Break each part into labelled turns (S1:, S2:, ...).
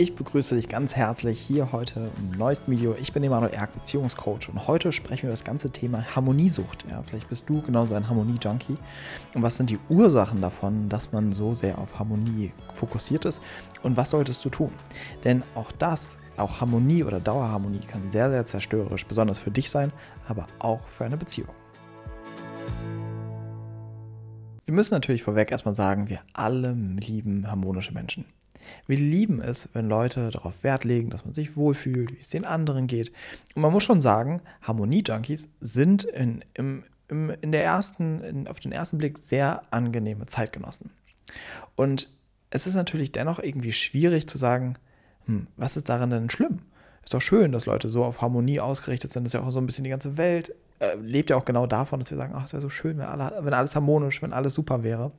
S1: Ich begrüße dich ganz herzlich hier heute im neuesten Video. Ich bin Emanuel Erk, Beziehungscoach und heute sprechen wir über das ganze Thema Harmoniesucht. Ja, vielleicht bist du genauso ein Harmonie-Junkie. Und was sind die Ursachen davon, dass man so sehr auf Harmonie fokussiert ist? Und was solltest du tun? Denn auch das, auch Harmonie oder Dauerharmonie kann sehr, sehr zerstörerisch, besonders für dich sein, aber auch für eine Beziehung. Wir müssen natürlich vorweg erstmal sagen, wir alle lieben harmonische Menschen. Wir lieben es, wenn Leute darauf Wert legen, dass man sich wohlfühlt, wie es den anderen geht. Und man muss schon sagen, Harmonie-Junkies sind in, im, im, in der ersten, in, auf den ersten Blick sehr angenehme Zeitgenossen. Und es ist natürlich dennoch irgendwie schwierig zu sagen, hm, was ist daran denn schlimm? Ist doch schön, dass Leute so auf Harmonie ausgerichtet sind. Das ist ja auch so ein bisschen die ganze Welt. Äh, lebt ja auch genau davon, dass wir sagen, ach, es wäre so schön, wenn, alle, wenn alles harmonisch, wenn alles super wäre.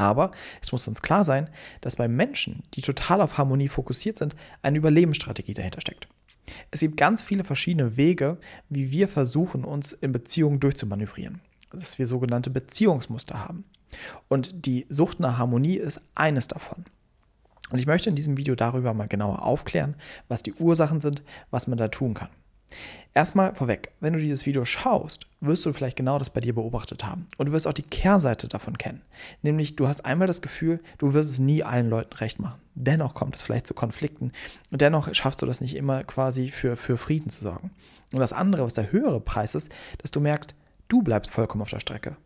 S1: Aber es muss uns klar sein, dass bei Menschen, die total auf Harmonie fokussiert sind, eine Überlebensstrategie dahinter steckt. Es gibt ganz viele verschiedene Wege, wie wir versuchen, uns in Beziehungen durchzumanövrieren. Dass wir sogenannte Beziehungsmuster haben. Und die Sucht nach Harmonie ist eines davon. Und ich möchte in diesem Video darüber mal genauer aufklären, was die Ursachen sind, was man da tun kann. Erstmal vorweg, wenn du dieses Video schaust, wirst du vielleicht genau das bei dir beobachtet haben. Und du wirst auch die Kehrseite davon kennen. Nämlich, du hast einmal das Gefühl, du wirst es nie allen Leuten recht machen. Dennoch kommt es vielleicht zu Konflikten. Und dennoch schaffst du das nicht immer quasi für, für Frieden zu sorgen. Und das andere, was der höhere Preis ist, dass du merkst, du bleibst vollkommen auf der Strecke.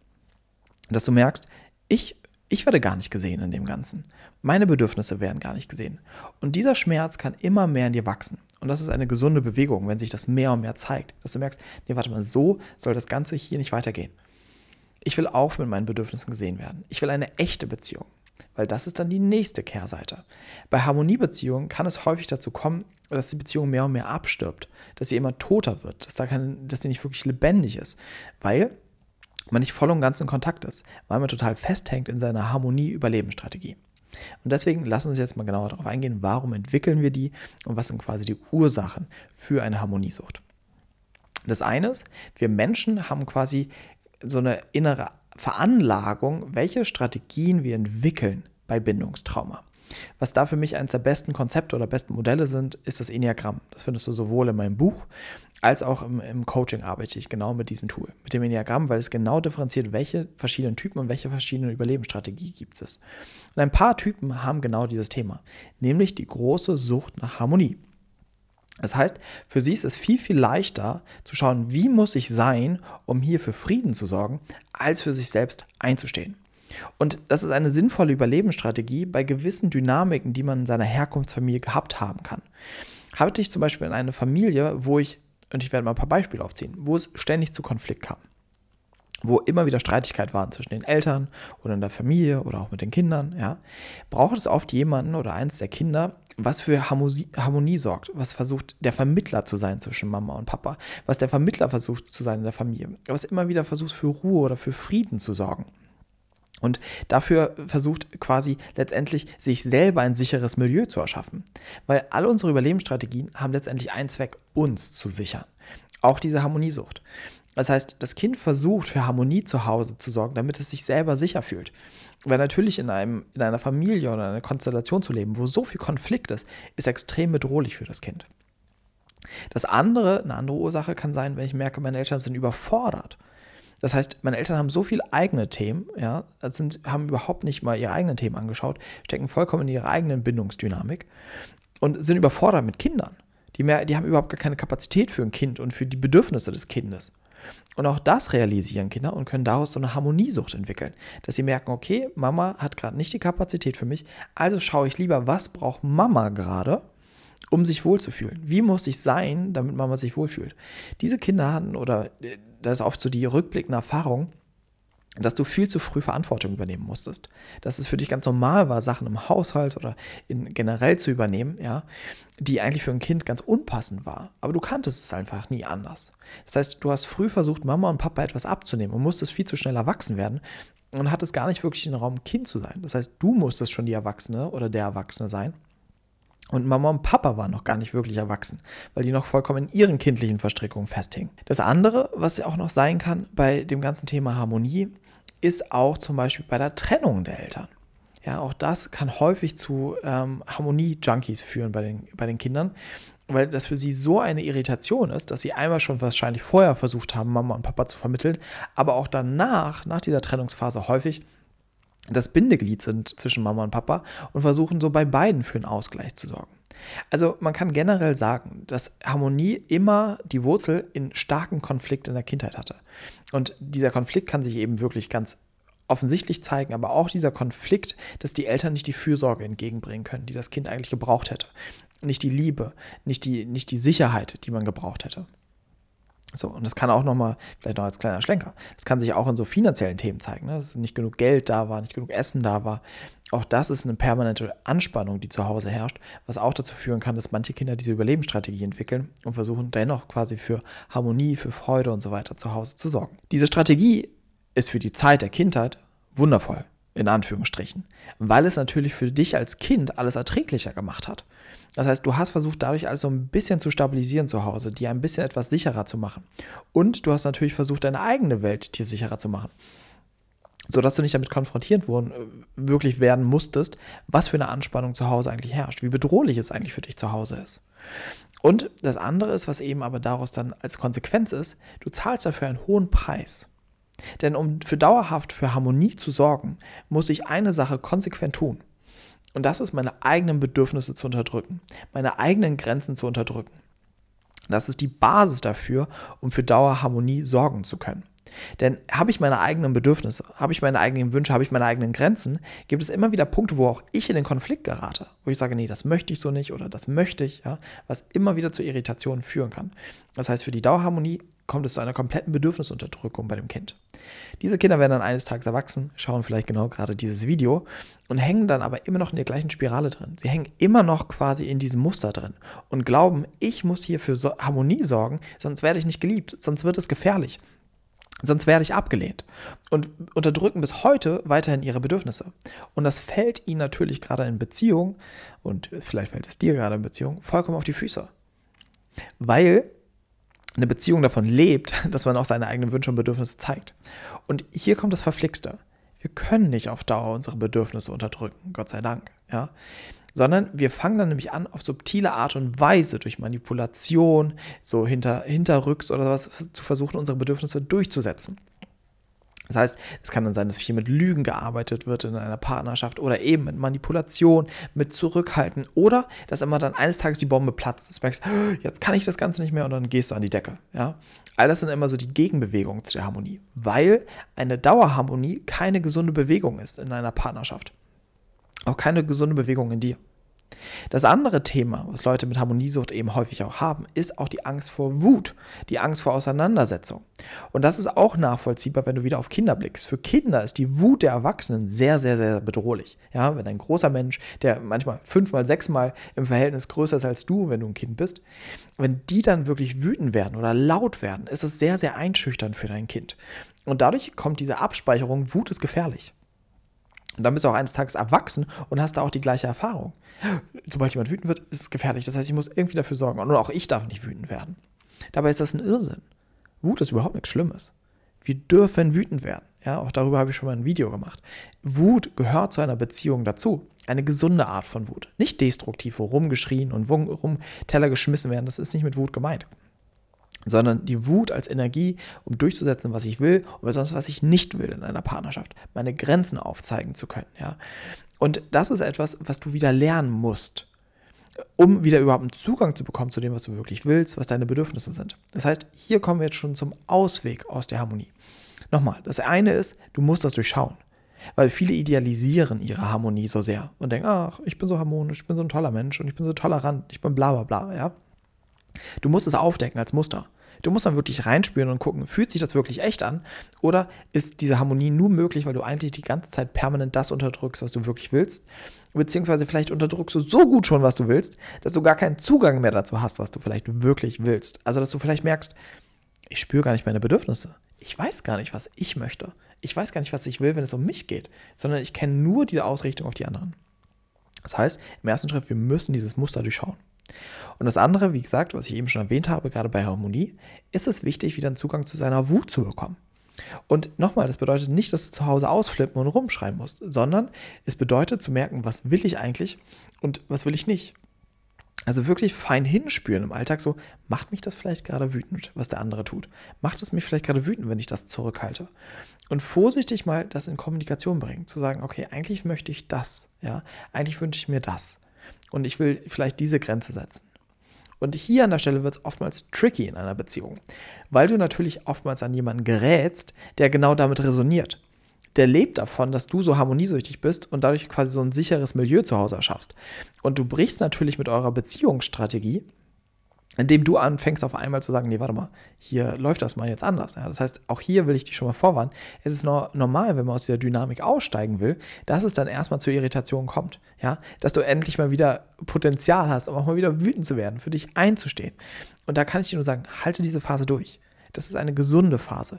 S1: Dass du merkst, ich, ich werde gar nicht gesehen in dem Ganzen. Meine Bedürfnisse werden gar nicht gesehen. Und dieser Schmerz kann immer mehr in dir wachsen. Und das ist eine gesunde Bewegung, wenn sich das mehr und mehr zeigt. Dass du merkst, nee, warte mal, so soll das Ganze hier nicht weitergehen. Ich will auch mit meinen Bedürfnissen gesehen werden. Ich will eine echte Beziehung. Weil das ist dann die nächste Kehrseite. Bei Harmoniebeziehungen kann es häufig dazu kommen, dass die Beziehung mehr und mehr abstirbt, dass sie immer toter wird, dass, da kein, dass sie nicht wirklich lebendig ist, weil man nicht voll und ganz in Kontakt ist, weil man total festhängt in seiner Harmonie-Überlebensstrategie. Und deswegen lassen wir uns jetzt mal genauer darauf eingehen, warum entwickeln wir die und was sind quasi die Ursachen für eine Harmoniesucht. Das eine ist, wir Menschen haben quasi so eine innere Veranlagung, welche Strategien wir entwickeln bei Bindungstrauma. Was da für mich eines der besten Konzepte oder besten Modelle sind, ist das Enneagramm. Das findest du sowohl in meinem Buch als auch im, im, Coaching arbeite ich genau mit diesem Tool, mit dem Enneagramm, weil es genau differenziert, welche verschiedenen Typen und welche verschiedenen Überlebensstrategien gibt es. Und ein paar Typen haben genau dieses Thema, nämlich die große Sucht nach Harmonie. Das heißt, für sie ist es viel, viel leichter zu schauen, wie muss ich sein, um hier für Frieden zu sorgen, als für sich selbst einzustehen. Und das ist eine sinnvolle Überlebensstrategie bei gewissen Dynamiken, die man in seiner Herkunftsfamilie gehabt haben kann. Hatte ich zum Beispiel in einer Familie, wo ich, und ich werde mal ein paar Beispiele aufziehen, wo es ständig zu Konflikt kam wo immer wieder Streitigkeit waren zwischen den Eltern oder in der Familie oder auch mit den Kindern, ja, braucht es oft jemanden oder eins der Kinder, was für Harmonie, Harmonie, sorgt, was versucht, der Vermittler zu sein zwischen Mama und Papa, was der Vermittler versucht zu sein in der Familie, was immer wieder versucht für Ruhe oder für Frieden zu sorgen. Und dafür versucht quasi letztendlich sich selber ein sicheres Milieu zu erschaffen. Weil alle unsere Überlebensstrategien haben letztendlich einen Zweck, uns zu sichern. Auch diese Harmoniesucht. Das heißt, das Kind versucht für Harmonie zu Hause zu sorgen, damit es sich selber sicher fühlt. Weil natürlich in, einem, in einer Familie oder einer Konstellation zu leben, wo so viel Konflikt ist, ist extrem bedrohlich für das Kind. Das andere, eine andere Ursache kann sein, wenn ich merke, meine Eltern sind überfordert das heißt, meine Eltern haben so viele eigene Themen, ja, sind, haben überhaupt nicht mal ihre eigenen Themen angeschaut, stecken vollkommen in ihrer eigenen Bindungsdynamik und sind überfordert mit Kindern. Die, mehr, die haben überhaupt gar keine Kapazität für ein Kind und für die Bedürfnisse des Kindes. Und auch das realisieren Kinder und können daraus so eine Harmoniesucht entwickeln, dass sie merken, okay, Mama hat gerade nicht die Kapazität für mich, also schaue ich lieber, was braucht Mama gerade, um sich wohlzufühlen. Wie muss ich sein, damit Mama sich wohlfühlt? Diese Kinder hatten oder äh, das ist oft so die rückblickende Erfahrung, dass du viel zu früh Verantwortung übernehmen musstest. Dass es für dich ganz normal war, Sachen im Haushalt oder in, generell zu übernehmen, ja, die eigentlich für ein Kind ganz unpassend war. Aber du kanntest es einfach nie anders. Das heißt, du hast früh versucht, Mama und Papa etwas abzunehmen und musstest viel zu schnell erwachsen werden und hattest gar nicht wirklich den Raum, Kind zu sein. Das heißt, du musstest schon die Erwachsene oder der Erwachsene sein. Und Mama und Papa waren noch gar nicht wirklich erwachsen, weil die noch vollkommen in ihren kindlichen Verstrickungen festhingen. Das andere, was ja auch noch sein kann bei dem ganzen Thema Harmonie, ist auch zum Beispiel bei der Trennung der Eltern. Ja, auch das kann häufig zu ähm, Harmonie-Junkies führen bei den, bei den Kindern, weil das für sie so eine Irritation ist, dass sie einmal schon wahrscheinlich vorher versucht haben, Mama und Papa zu vermitteln, aber auch danach, nach dieser Trennungsphase häufig das Bindeglied sind zwischen Mama und Papa und versuchen so bei beiden für einen Ausgleich zu sorgen. Also man kann generell sagen, dass Harmonie immer die Wurzel in starken Konflikt in der Kindheit hatte. Und dieser Konflikt kann sich eben wirklich ganz offensichtlich zeigen, aber auch dieser Konflikt, dass die Eltern nicht die Fürsorge entgegenbringen können, die das Kind eigentlich gebraucht hätte. Nicht die Liebe, nicht die, nicht die Sicherheit, die man gebraucht hätte. So, und das kann auch nochmal, vielleicht noch als kleiner Schlenker, das kann sich auch in so finanziellen Themen zeigen, ne? dass nicht genug Geld da war, nicht genug Essen da war. Auch das ist eine permanente Anspannung, die zu Hause herrscht, was auch dazu führen kann, dass manche Kinder diese Überlebensstrategie entwickeln und versuchen dennoch quasi für Harmonie, für Freude und so weiter zu Hause zu sorgen. Diese Strategie ist für die Zeit der Kindheit wundervoll, in Anführungsstrichen, weil es natürlich für dich als Kind alles erträglicher gemacht hat. Das heißt, du hast versucht, dadurch alles so ein bisschen zu stabilisieren zu Hause, dir ein bisschen etwas sicherer zu machen. Und du hast natürlich versucht, deine eigene Welt dir sicherer zu machen. Sodass du nicht damit konfrontiert worden, äh, wirklich werden musstest, was für eine Anspannung zu Hause eigentlich herrscht, wie bedrohlich es eigentlich für dich zu Hause ist. Und das andere ist, was eben aber daraus dann als Konsequenz ist, du zahlst dafür einen hohen Preis. Denn um für dauerhaft für Harmonie zu sorgen, muss ich eine Sache konsequent tun. Und das ist meine eigenen Bedürfnisse zu unterdrücken, meine eigenen Grenzen zu unterdrücken. Das ist die Basis dafür, um für Dauerharmonie sorgen zu können. Denn habe ich meine eigenen Bedürfnisse, habe ich meine eigenen Wünsche, habe ich meine eigenen Grenzen, gibt es immer wieder Punkte, wo auch ich in den Konflikt gerate, wo ich sage, nee, das möchte ich so nicht oder das möchte ich, ja, was immer wieder zu Irritationen führen kann. Das heißt, für die Dauerharmonie kommt es zu einer kompletten Bedürfnisunterdrückung bei dem Kind. Diese Kinder werden dann eines Tages erwachsen, schauen vielleicht genau gerade dieses Video und hängen dann aber immer noch in der gleichen Spirale drin. Sie hängen immer noch quasi in diesem Muster drin und glauben, ich muss hier für Harmonie sorgen, sonst werde ich nicht geliebt, sonst wird es gefährlich. Sonst werde ich abgelehnt. Und unterdrücken bis heute weiterhin ihre Bedürfnisse. Und das fällt ihnen natürlich gerade in Beziehung, und vielleicht fällt es dir gerade in Beziehung, vollkommen auf die Füße. Weil eine Beziehung davon lebt, dass man auch seine eigenen Wünsche und Bedürfnisse zeigt. Und hier kommt das Verflixte. Wir können nicht auf Dauer unsere Bedürfnisse unterdrücken, Gott sei Dank. Ja? sondern wir fangen dann nämlich an, auf subtile Art und Weise durch Manipulation, so hinter, hinterrücks oder was zu versuchen, unsere Bedürfnisse durchzusetzen. Das heißt, es kann dann sein, dass viel mit Lügen gearbeitet wird in einer Partnerschaft oder eben mit Manipulation, mit Zurückhalten oder dass immer dann eines Tages die Bombe platzt. Du merkst, jetzt kann ich das Ganze nicht mehr und dann gehst du an die Decke. Ja? All das sind immer so die Gegenbewegungen zu der Harmonie, weil eine Dauerharmonie keine gesunde Bewegung ist in einer Partnerschaft. Auch keine gesunde Bewegung in dir. Das andere Thema, was Leute mit Harmoniesucht eben häufig auch haben, ist auch die Angst vor Wut, die Angst vor Auseinandersetzung. Und das ist auch nachvollziehbar, wenn du wieder auf Kinder blickst. Für Kinder ist die Wut der Erwachsenen sehr, sehr, sehr bedrohlich. Ja, wenn ein großer Mensch, der manchmal fünfmal, sechsmal im Verhältnis größer ist als du, wenn du ein Kind bist, wenn die dann wirklich wütend werden oder laut werden, ist es sehr, sehr einschüchternd für dein Kind. Und dadurch kommt diese Abspeicherung, Wut ist gefährlich. Und dann bist du auch eines Tages erwachsen und hast da auch die gleiche Erfahrung. Sobald jemand wütend wird, ist es gefährlich. Das heißt, ich muss irgendwie dafür sorgen. Und auch ich darf nicht wütend werden. Dabei ist das ein Irrsinn. Wut ist überhaupt nichts Schlimmes. Wir dürfen wütend werden. Ja, auch darüber habe ich schon mal ein Video gemacht. Wut gehört zu einer Beziehung dazu. Eine gesunde Art von Wut. Nicht destruktiv, wo rumgeschrien und rum Teller geschmissen werden. Das ist nicht mit Wut gemeint sondern die Wut als Energie, um durchzusetzen, was ich will und besonders was ich nicht will in einer Partnerschaft, meine Grenzen aufzeigen zu können, ja. Und das ist etwas, was du wieder lernen musst, um wieder überhaupt einen Zugang zu bekommen zu dem, was du wirklich willst, was deine Bedürfnisse sind. Das heißt, hier kommen wir jetzt schon zum Ausweg aus der Harmonie. Nochmal, das eine ist, du musst das durchschauen. Weil viele idealisieren ihre Harmonie so sehr und denken, ach, ich bin so harmonisch, ich bin so ein toller Mensch und ich bin so tolerant, ich bin bla bla bla, ja. Du musst es aufdecken als Muster. Du musst dann wirklich reinspüren und gucken, fühlt sich das wirklich echt an? Oder ist diese Harmonie nur möglich, weil du eigentlich die ganze Zeit permanent das unterdrückst, was du wirklich willst? Beziehungsweise vielleicht unterdrückst du so gut schon, was du willst, dass du gar keinen Zugang mehr dazu hast, was du vielleicht wirklich willst. Also, dass du vielleicht merkst, ich spüre gar nicht meine Bedürfnisse. Ich weiß gar nicht, was ich möchte. Ich weiß gar nicht, was ich will, wenn es um mich geht, sondern ich kenne nur diese Ausrichtung auf die anderen. Das heißt, im ersten Schritt, wir müssen dieses Muster durchschauen. Und das andere, wie gesagt, was ich eben schon erwähnt habe, gerade bei Harmonie, ist es wichtig, wieder einen Zugang zu seiner Wut zu bekommen. Und nochmal, das bedeutet nicht, dass du zu Hause ausflippen und rumschreien musst, sondern es bedeutet zu merken, was will ich eigentlich und was will ich nicht. Also wirklich fein hinspüren im Alltag, so macht mich das vielleicht gerade wütend, was der andere tut. Macht es mich vielleicht gerade wütend, wenn ich das zurückhalte. Und vorsichtig mal das in Kommunikation bringen, zu sagen, okay, eigentlich möchte ich das, ja, eigentlich wünsche ich mir das. Und ich will vielleicht diese Grenze setzen. Und hier an der Stelle wird es oftmals tricky in einer Beziehung, weil du natürlich oftmals an jemanden gerätst, der genau damit resoniert der lebt davon, dass du so harmoniesüchtig bist und dadurch quasi so ein sicheres Milieu zu Hause erschaffst. Und du brichst natürlich mit eurer Beziehungsstrategie, indem du anfängst auf einmal zu sagen, nee, warte mal, hier läuft das mal jetzt anders. Ja, das heißt, auch hier will ich dich schon mal vorwarnen. Es ist normal, wenn man aus dieser Dynamik aussteigen will, dass es dann erstmal zur Irritation kommt. Ja, dass du endlich mal wieder Potenzial hast, um auch mal wieder wütend zu werden, für dich einzustehen. Und da kann ich dir nur sagen, halte diese Phase durch. Das ist eine gesunde Phase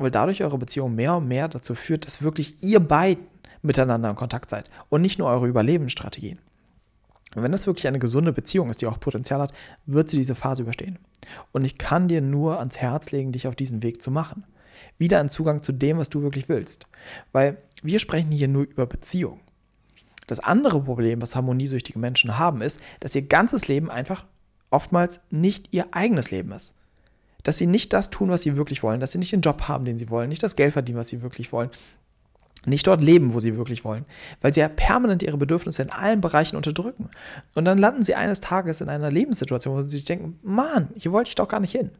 S1: weil dadurch eure Beziehung mehr und mehr dazu führt, dass wirklich ihr beiden miteinander in Kontakt seid und nicht nur eure Überlebensstrategien. Und wenn das wirklich eine gesunde Beziehung ist, die auch Potenzial hat, wird sie diese Phase überstehen. Und ich kann dir nur ans Herz legen, dich auf diesen Weg zu machen. Wieder einen Zugang zu dem, was du wirklich willst. Weil wir sprechen hier nur über Beziehung. Das andere Problem, was harmoniesüchtige Menschen haben, ist, dass ihr ganzes Leben einfach oftmals nicht ihr eigenes Leben ist dass sie nicht das tun, was sie wirklich wollen, dass sie nicht den Job haben, den sie wollen, nicht das Geld verdienen, was sie wirklich wollen, nicht dort leben, wo sie wirklich wollen, weil sie ja permanent ihre Bedürfnisse in allen Bereichen unterdrücken. Und dann landen sie eines Tages in einer Lebenssituation, wo sie sich denken, Mann, hier wollte ich doch gar nicht hin.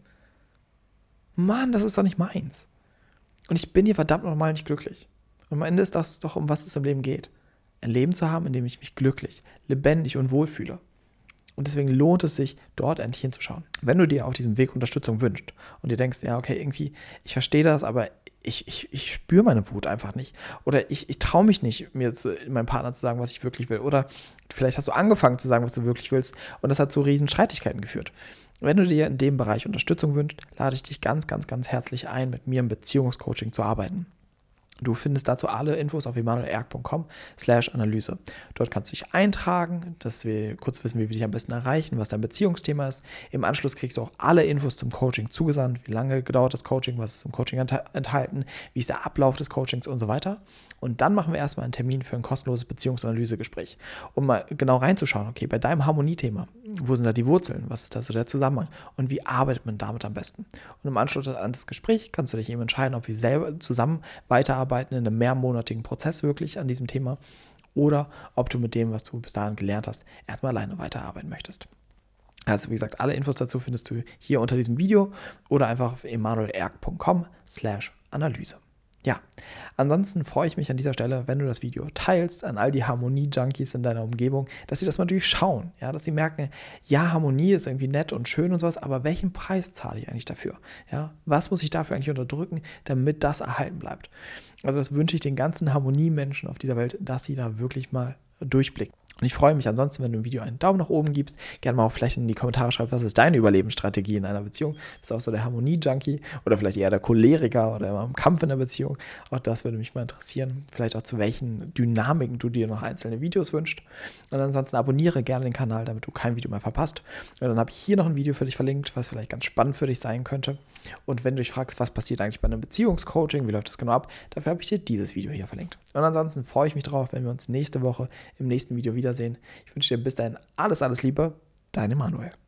S1: Mann, das ist doch nicht meins. Und ich bin hier verdammt nochmal nicht glücklich. Und am Ende ist das doch, um was es im Leben geht. Ein Leben zu haben, in dem ich mich glücklich, lebendig und wohl fühle. Und deswegen lohnt es sich, dort endlich hinzuschauen. Wenn du dir auf diesem Weg Unterstützung wünschst und dir denkst, ja, okay, irgendwie, ich verstehe das, aber ich, ich, ich spüre meine Wut einfach nicht. Oder ich, ich traue mich nicht, mir zu, meinem Partner zu sagen, was ich wirklich will. Oder vielleicht hast du angefangen zu sagen, was du wirklich willst und das hat zu riesen Streitigkeiten geführt. Wenn du dir in dem Bereich Unterstützung wünschst, lade ich dich ganz, ganz, ganz herzlich ein, mit mir im Beziehungscoaching zu arbeiten. Du findest dazu alle Infos auf emanuelerg.com slash Analyse. Dort kannst du dich eintragen, dass wir kurz wissen, wie wir dich am besten erreichen, was dein Beziehungsthema ist. Im Anschluss kriegst du auch alle Infos zum Coaching zugesandt, wie lange gedauert das Coaching, was ist im Coaching enthalten, wie ist der Ablauf des Coachings und so weiter. Und dann machen wir erstmal einen Termin für ein kostenloses Beziehungsanalysegespräch, um mal genau reinzuschauen, okay, bei deinem Harmoniethema, wo sind da die Wurzeln, was ist da so der Zusammenhang und wie arbeitet man damit am besten. Und im Anschluss an das Gespräch kannst du dich eben entscheiden, ob wir selber zusammen weiterarbeiten in einem mehrmonatigen Prozess wirklich an diesem Thema oder ob du mit dem, was du bis dahin gelernt hast, erstmal alleine weiterarbeiten möchtest. Also wie gesagt, alle Infos dazu findest du hier unter diesem Video oder einfach auf emanuelerg.com slash Analyse. Ja, ansonsten freue ich mich an dieser Stelle, wenn du das Video teilst an all die Harmonie-Junkies in deiner Umgebung, dass sie das mal durchschauen, ja, dass sie merken, ja, Harmonie ist irgendwie nett und schön und sowas, aber welchen Preis zahle ich eigentlich dafür? Ja, was muss ich dafür eigentlich unterdrücken, damit das erhalten bleibt? Also das wünsche ich den ganzen Harmoniemenschen auf dieser Welt, dass sie da wirklich mal durchblicken. Und ich freue mich ansonsten, wenn du im Video einen Daumen nach oben gibst. Gerne mal auch vielleicht in die Kommentare schreibst, was ist deine Überlebensstrategie in einer Beziehung? Bist du auch so der Harmonie-Junkie oder vielleicht eher der Choleriker oder immer im Kampf in der Beziehung? Auch das würde mich mal interessieren. Vielleicht auch zu welchen Dynamiken du dir noch einzelne Videos wünschst. Und ansonsten abonniere gerne den Kanal, damit du kein Video mehr verpasst. Und dann habe ich hier noch ein Video für dich verlinkt, was vielleicht ganz spannend für dich sein könnte. Und wenn du dich fragst, was passiert eigentlich bei einem Beziehungscoaching, wie läuft das genau ab, dafür habe ich dir dieses Video hier verlinkt. Und ansonsten freue ich mich drauf, wenn wir uns nächste Woche im nächsten Video wiedersehen. Ich wünsche dir bis dahin alles, alles Liebe. Dein Emanuel.